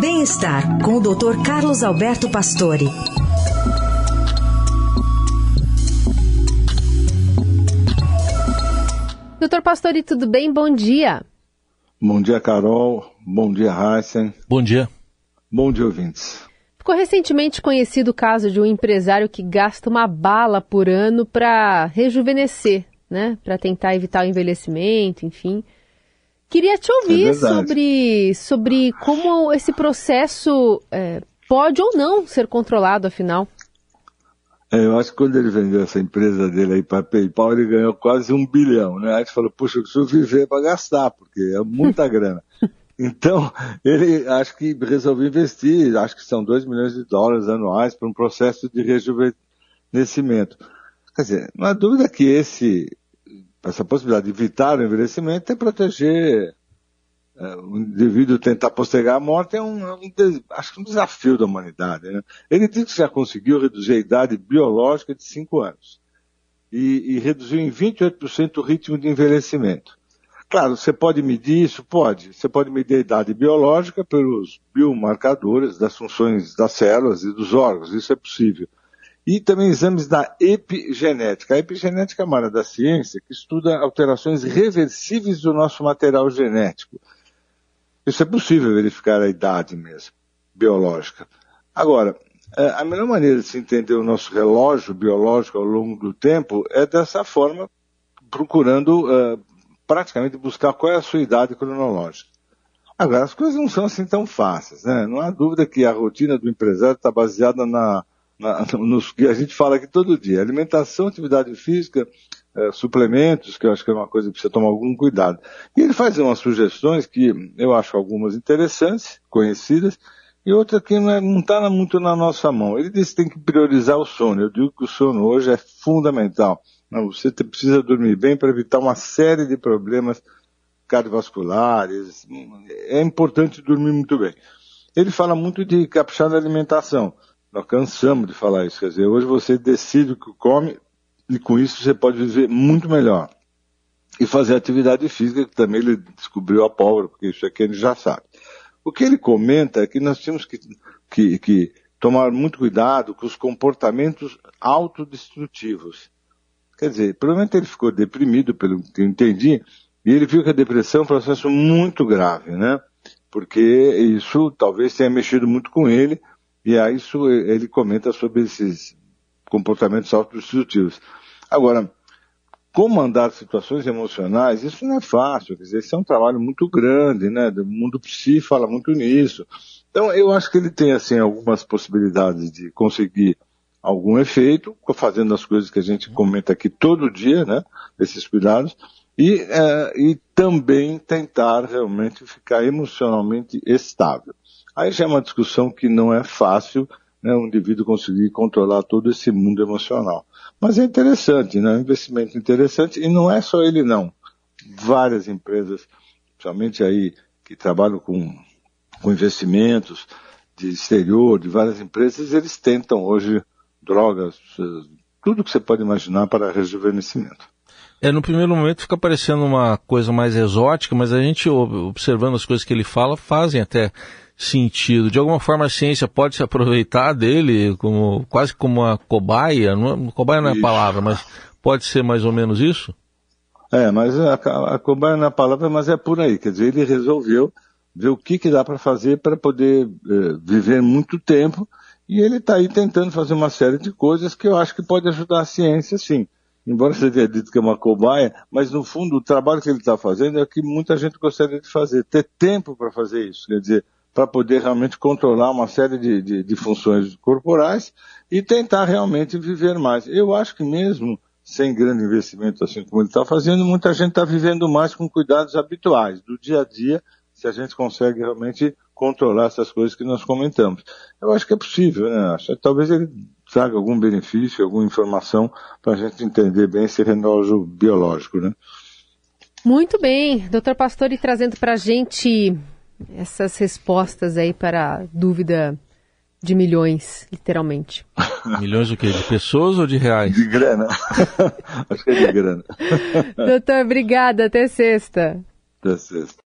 Bem-estar com o Dr. Carlos Alberto Pastore. Doutor Pastore, tudo bem? Bom dia. Bom dia, Carol. Bom dia, Heisen. Bom dia. Bom dia, ouvintes. Ficou recentemente conhecido o caso de um empresário que gasta uma bala por ano para rejuvenescer, né? Para tentar evitar o envelhecimento, enfim. Queria te ouvir É sobre, sobre como esse processo é, pode ou não ser controlado, afinal. É, eu acho que quando ele vendeu essa empresa dele aí para PayPal, ele ganhou quase um bilhão, né? Aí ele falou, puxa, eu preciso viver para gastar, porque é muita grana. Então, ele acho que resolveu investir, acho que são 2 milhões de dólares anuais para um processo de rejuvenescimento. Quer dizer, não há dúvida que esse, essa possibilidade de evitar o envelhecimento é proteger é, o indivíduo tentar postergar a morte é um, é um, acho que um desafio da humanidade. Né? Ele diz que já conseguiu reduzir a idade biológica de 5 anos e, e reduziu em 28% o ritmo de envelhecimento. Claro, você pode medir isso? Pode. Você pode medir a idade biológica pelos biomarcadores das funções das células e dos órgãos, isso é possível. E também exames da epigenética. A epigenética é uma área da ciência que estuda alterações reversíveis do nosso material genético. Isso é possível verificar a idade mesmo, biológica. Agora, a melhor maneira de se entender o nosso relógio biológico ao longo do tempo é dessa forma, procurando uh, praticamente buscar qual é a sua idade cronológica. Agora, as coisas não são assim tão fáceis, né? Não há dúvida que a rotina do empresário está baseada na, na, nos que a gente fala aqui todo dia. Alimentação, atividade física, é, suplementos, que eu acho que é uma coisa que precisa tomar algum cuidado. E ele faz umas sugestões que eu acho algumas interessantes, conhecidas, e outra que não está muito na nossa mão. Ele diz que tem que priorizar o sono. Eu digo que o sono hoje é fundamental. Você precisa dormir bem para evitar uma série de problemas cardiovasculares. É importante dormir muito bem. Ele fala muito de caprichar na alimentação. Nós cansamos de falar isso. Quer dizer, hoje você decide o que come e com isso você pode viver muito melhor. E fazer atividade física, que também ele descobriu a pólvora, porque isso aqui ele já sabe. O que ele comenta é que nós temos que, que, que tomar muito cuidado com os comportamentos autodestrutivos. Quer dizer, provavelmente ele ficou deprimido, pelo que eu entendi, e ele viu que a depressão é um processo muito grave, né? Porque isso talvez tenha mexido muito com ele, e aí isso ele comenta sobre esses comportamentos autodestrutivos. Agora, comandar situações emocionais, isso não é fácil, quer dizer, isso é um trabalho muito grande, né? O mundo psi fala muito nisso. Então, eu acho que ele tem, assim, algumas possibilidades de conseguir algum efeito, fazendo as coisas que a gente comenta aqui todo dia, né? Esses cuidados, e, é, e também tentar realmente ficar emocionalmente estável. Aí já é uma discussão que não é fácil, né, um indivíduo conseguir controlar todo esse mundo emocional. Mas é interessante, né, um investimento interessante, e não é só ele não. Várias empresas, principalmente aí, que trabalham com, com investimentos de exterior, de várias empresas, eles tentam hoje drogas, tudo que você pode imaginar para rejuvenescimento. É, no primeiro momento fica parecendo uma coisa mais exótica, mas a gente, observando as coisas que ele fala, fazem até sentido. De alguma forma a ciência pode se aproveitar dele como quase como uma cobaia, não é, cobaia não é a palavra, mas pode ser mais ou menos isso? É, mas a, a, a cobaia não é a palavra, mas é por aí. Quer dizer, ele resolveu ver o que, que dá para fazer para poder eh, viver muito tempo e ele está aí tentando fazer uma série de coisas que eu acho que pode ajudar a ciência, sim embora você tenha dito que é uma cobaia, mas no fundo o trabalho que ele está fazendo é o que muita gente gostaria de fazer, ter tempo para fazer isso, quer dizer, para poder realmente controlar uma série de, de, de, funções corporais e tentar realmente viver mais. Eu acho que mesmo sem grande investimento assim como ele está fazendo, muita gente está vivendo mais com cuidados habituais, do dia a dia, se a gente consegue realmente controlar essas coisas que nós comentamos. Eu acho que é possível, né? Acho, talvez ele traga algum benefício, alguma informação para a gente entender bem esse relógio biológico, né? Muito bem, doutor Pastore trazendo para a gente essas respostas aí para a dúvida de milhões, literalmente. Milhões o quê? De pessoas ou de reais? De grana. Acho que é de grana. doutor, obrigada. Até sexta. Até sexta.